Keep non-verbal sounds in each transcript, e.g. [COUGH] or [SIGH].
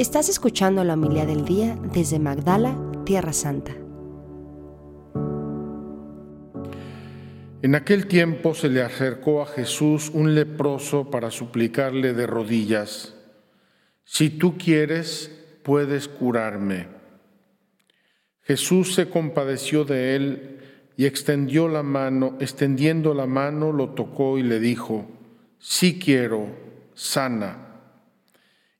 Estás escuchando la humildad del día desde Magdala, Tierra Santa. En aquel tiempo se le acercó a Jesús un leproso para suplicarle de rodillas, si tú quieres, puedes curarme. Jesús se compadeció de él y extendió la mano, extendiendo la mano, lo tocó y le dijo, sí quiero, sana.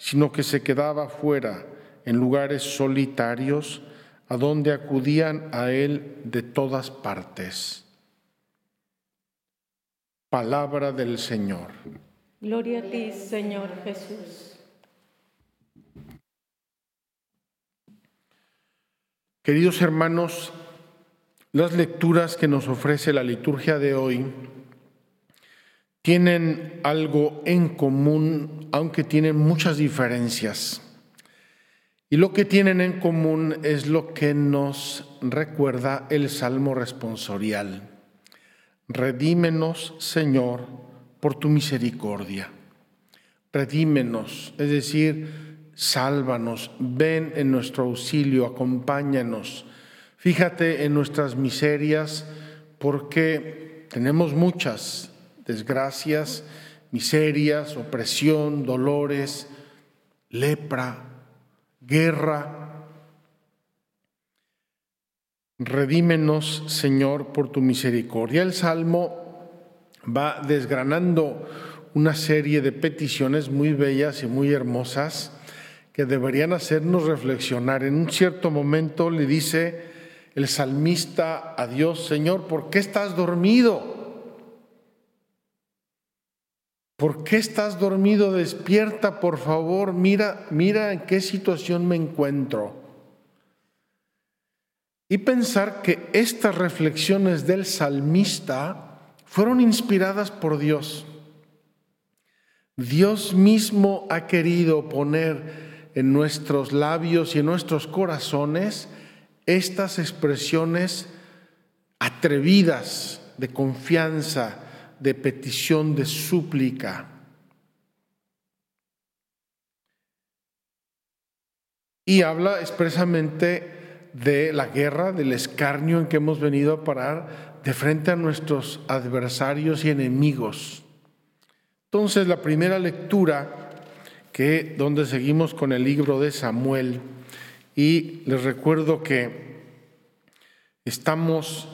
sino que se quedaba fuera, en lugares solitarios, a donde acudían a él de todas partes. Palabra del Señor. Gloria a ti, Señor Jesús. Queridos hermanos, las lecturas que nos ofrece la liturgia de hoy tienen algo en común, aunque tienen muchas diferencias. Y lo que tienen en común es lo que nos recuerda el Salmo responsorial. Redímenos, Señor, por tu misericordia. Redímenos, es decir, sálvanos, ven en nuestro auxilio, acompáñanos. Fíjate en nuestras miserias, porque tenemos muchas desgracias, miserias, opresión, dolores, lepra, guerra. Redímenos, Señor, por tu misericordia. El Salmo va desgranando una serie de peticiones muy bellas y muy hermosas que deberían hacernos reflexionar. En un cierto momento le dice el salmista a Dios, Señor, ¿por qué estás dormido? ¿Por qué estás dormido? Despierta, por favor. Mira, mira en qué situación me encuentro. Y pensar que estas reflexiones del salmista fueron inspiradas por Dios. Dios mismo ha querido poner en nuestros labios y en nuestros corazones estas expresiones atrevidas de confianza, de petición, de súplica. Y habla expresamente de la guerra, del escarnio en que hemos venido a parar de frente a nuestros adversarios y enemigos. Entonces, la primera lectura, que donde seguimos con el libro de Samuel, y les recuerdo que estamos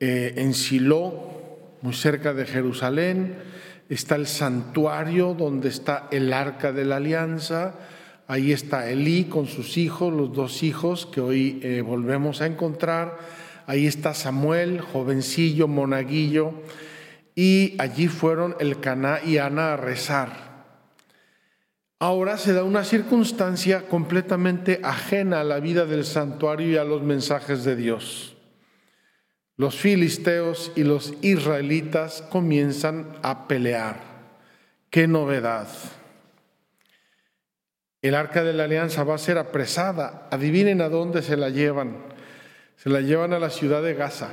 eh, en Silo, muy cerca de Jerusalén, está el santuario donde está el arca de la alianza, ahí está Elí con sus hijos, los dos hijos que hoy eh, volvemos a encontrar, ahí está Samuel, jovencillo, monaguillo, y allí fueron el Caná y Ana a rezar. Ahora se da una circunstancia completamente ajena a la vida del santuario y a los mensajes de Dios los filisteos y los israelitas comienzan a pelear. ¡Qué novedad! El arca de la alianza va a ser apresada. Adivinen a dónde se la llevan. Se la llevan a la ciudad de Gaza.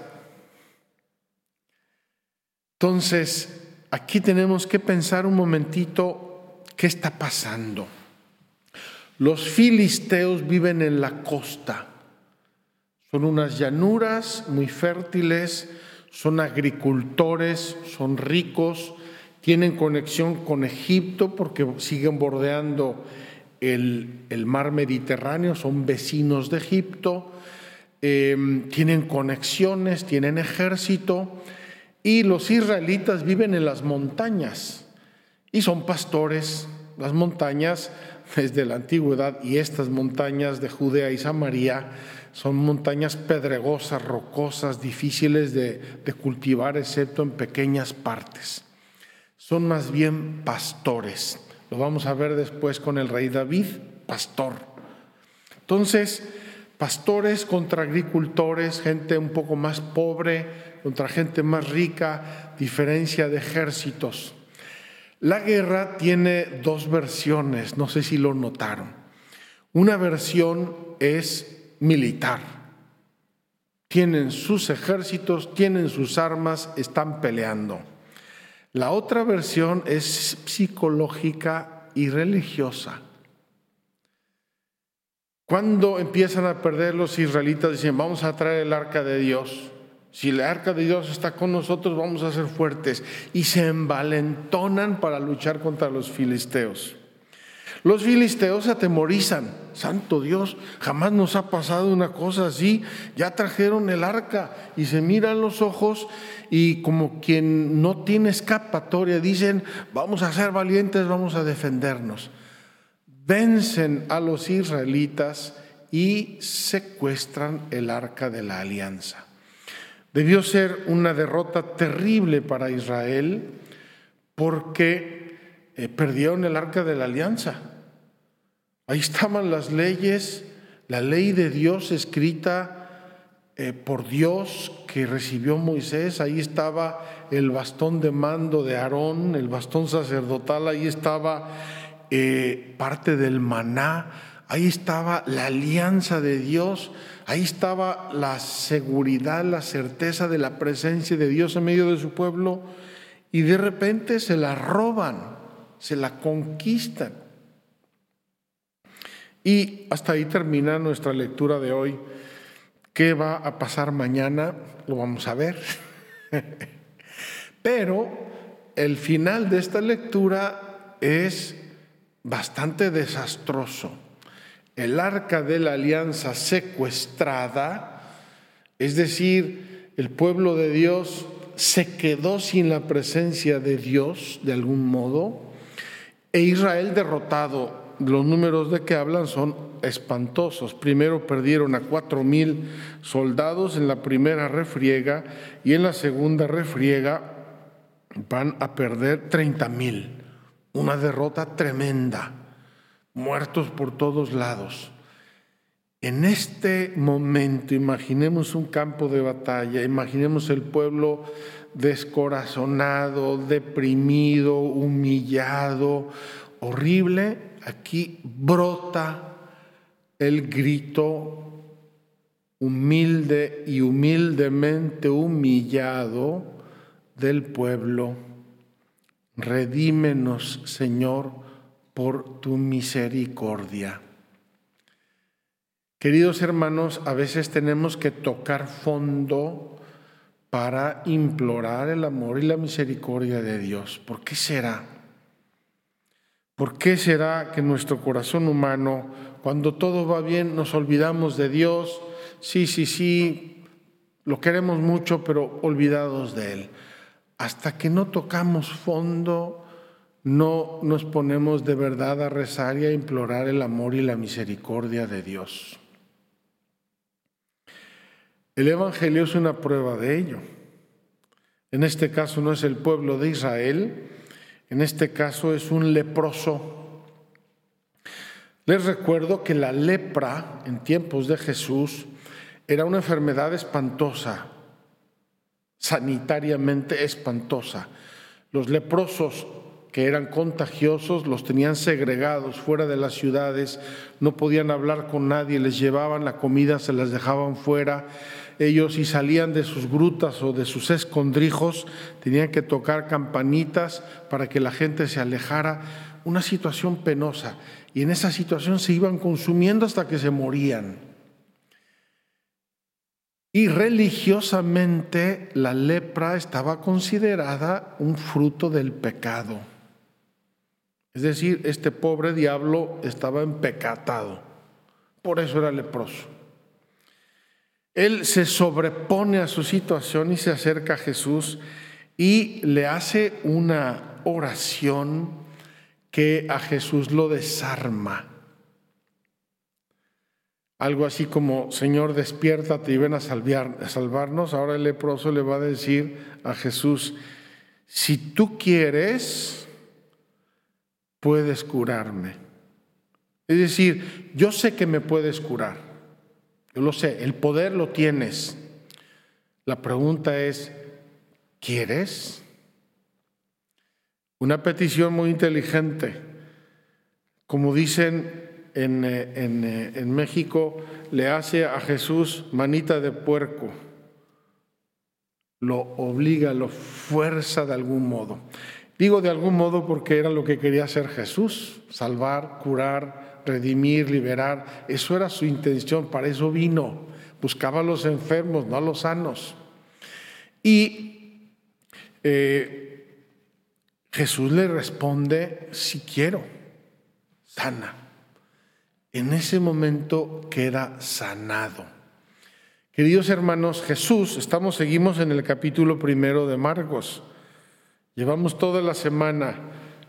Entonces, aquí tenemos que pensar un momentito qué está pasando. Los filisteos viven en la costa. Son unas llanuras muy fértiles, son agricultores, son ricos, tienen conexión con Egipto porque siguen bordeando el, mar Mediterráneo, son vecinos de Egipto, em, tienen conexiones, tienen ejército y los israelitas viven en las montañas y son pastores. Las montañas desde la antigüedad y estas montañas de Judea y Samaria son montañas pedregosas, rocosas, difíciles de, cultivar, excepto en pequeñas partes. Son más bien pastores. Lo vamos a ver después con el rey David, pastor. Entonces, pastores contra agricultores, gente un poco más pobre contra gente más rica, diferencia de ejércitos. La guerra tiene dos versiones, no sé si lo notaron. Una versión es militar. Tienen sus ejércitos, tienen sus armas, están peleando. La otra versión es psicológica y religiosa. Cuando empiezan a perder los israelitas, dicen, vamos a traer el arca de Dios. Si el arca de Dios está con nosotros, vamos a ser fuertes. Y se envalentonan para luchar contra los filisteos. Los filisteos atemorizan. Santo Dios, jamás nos ha pasado una cosa así. Ya trajeron el arca y se miran los ojos y como quien no tiene escapatoria, dicen, vamos a ser valientes, vamos a defendernos. Vencen a los israelitas y secuestran el arca de la alianza. Debió ser una derrota terrible para Israel porque eh, perdieron el arca de la alianza. Ahí estaban las leyes, la ley de Dios escrita eh, por Dios que recibió Moisés, ahí estaba el bastón de mando de Aarón, el bastón sacerdotal, ahí estaba eh, parte del maná, ahí estaba la alianza de Dios, ahí estaba la seguridad, la certeza de la presencia de Dios en medio de su pueblo, y de repente se la roban, se la conquistan. Y hasta ahí termina nuestra lectura de hoy. ¿Qué va a pasar mañana? Lo vamos a ver. [LAUGHS] Pero el final de esta lectura es bastante desastroso el arca de la alianza secuestrada, es decir, el pueblo de Dios se quedó sin la presencia de Dios de algún modo, e Israel derrotado. Los números de que hablan son espantosos. Primero perdieron a cuatro mil soldados en la primera refriega y en la segunda refriega van a perder treinta mil. Una derrota tremenda muertos por todos lados. En este momento, imaginemos un campo de batalla, imaginemos el pueblo descorazonado, deprimido, humillado, horrible. Aquí brota el grito humilde y humildemente humillado del pueblo. Redímenos, Señor por tu misericordia. Queridos hermanos, a veces tenemos que tocar fondo para implorar el amor y la misericordia de Dios. ¿Por qué será? ¿Por qué será que nuestro corazón humano, cuando todo va bien, nos olvidamos de Dios? Sí, sí, sí, lo queremos mucho, pero olvidados de Él. Hasta que no tocamos fondo, no nos ponemos de verdad a rezar y a implorar el amor y la misericordia de Dios. El Evangelio es una prueba de ello. En este caso no es el pueblo de Israel, en este caso es un leproso. Les recuerdo que la lepra en tiempos de Jesús era una enfermedad espantosa, sanitariamente espantosa. Los leprosos que eran contagiosos, los tenían segregados fuera de las ciudades, no podían hablar con nadie, les llevaban la comida, se las dejaban fuera. Ellos si salían de sus grutas o de sus escondrijos, tenían que tocar campanitas para que la gente se alejara. Una situación penosa. Y en esa situación se iban consumiendo hasta que se morían. Y religiosamente la lepra estaba considerada un fruto del pecado. Es decir, este pobre diablo estaba empecatado, por eso era leproso. Él se sobrepone a su situación y se acerca a Jesús y le hace una oración que a Jesús lo desarma. Algo así como, Señor, despiértate y ven a, salvarnos. Ahora el leproso le va a decir a Jesús, si tú quieres, puedes curarme. Es decir, yo sé que me puedes curar. Yo lo sé, el poder lo tienes. La pregunta es, ¿quieres? Una petición muy inteligente. Como dicen en, eh, eh, en, México, le hace a Jesús manita de puerco. Lo obliga, lo fuerza de algún modo. Digo de algún modo porque era lo que quería hacer Jesús, salvar, curar, redimir, liberar. Eso era su intención, para eso vino. Buscaba a los enfermos, no a los sanos. Y eh, Jesús le responde, si quiero, sana. En ese momento queda sanado. Queridos hermanos, Jesús, estamos, seguimos en el capítulo primero de Marcos. Llevamos toda la semana,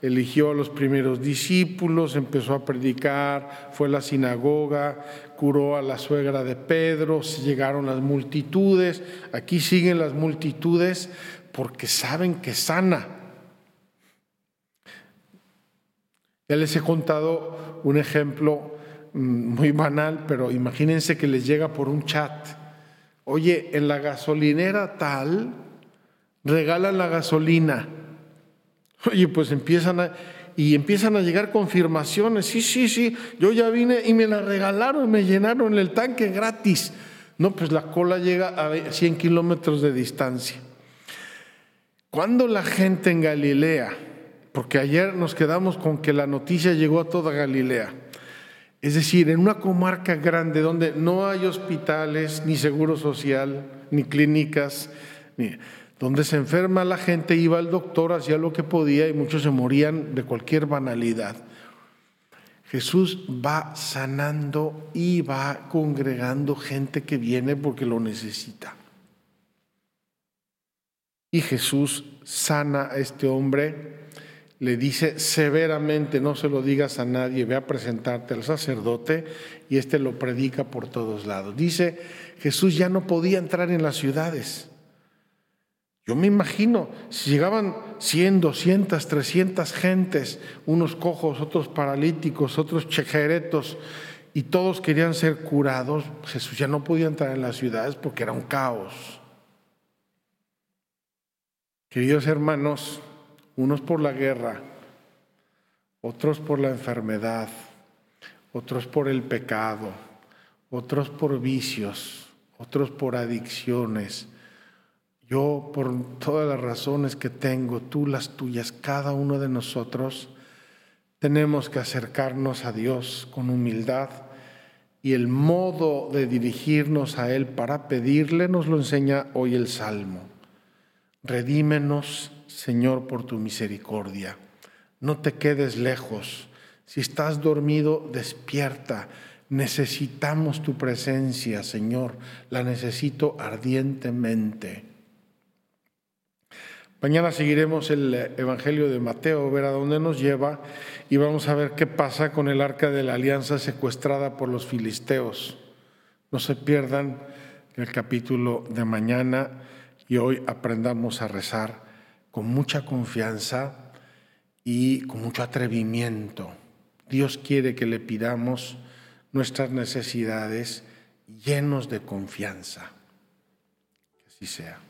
eligió a los primeros discípulos, empezó a predicar, fue a la sinagoga, curó a la suegra de Pedro, llegaron las multitudes, aquí siguen las multitudes porque saben que sana. Ya les he contado un ejemplo mm, muy banal, pero imagínense que les llega por un chat. Oye, en la gasolinera tal, regalan la gasolina. [LAUGHS] Oye, pues empiezan a, y empiezan a llegar confirmaciones. Sí, sí, sí, yo ya vine y me la regalaron, me llenaron el tanque gratis. No, pues la cola llega a 100 kilómetros de distancia. Cuando la gente en Galilea, porque ayer nos quedamos con que la noticia llegó a toda Galilea, es decir, en una comarca grande donde no hay hospitales, ni seguro social, ni clínicas, ni, donde se enferma la gente, iba el doctor, hacía lo que podía y muchos se morían de cualquier banalidad. Jesús va sanando y va congregando gente que viene porque lo necesita. Y Jesús sana a este hombre, le dice severamente, no se lo digas a nadie, ve a presentarte al sacerdote y este lo predica por todos lados. Dice, Jesús ya no podía entrar en las ciudades yo me imagino, si llegaban 100, 200, 300 gentes, unos cojos, otros paralíticos, otros chejeretos, y todos querían ser curados, Jesús ya no podía entrar en las ciudades porque era un caos. Queridos hermanos, unos por la guerra, otros por la enfermedad, otros por el pecado, otros por vicios, otros por adicciones, yo, por todas las razones que tengo, tú las tuyas, cada uno de nosotros, tenemos que acercarnos a Dios con humildad y el modo de dirigirnos a Él para pedirle nos lo enseña hoy el Salmo. Redímenos, Señor, por tu misericordia. No te quedes lejos. Si estás dormido, despierta. Necesitamos tu presencia, Señor. La necesito ardientemente. Mañana seguiremos el Evangelio de Mateo, ver a dónde nos lleva y vamos a ver qué pasa con el arca de la alianza secuestrada por los filisteos. No se pierdan el capítulo de mañana y hoy aprendamos a rezar con mucha confianza y con mucho atrevimiento. Dios quiere que le pidamos nuestras necesidades llenos de confianza. Que así sea.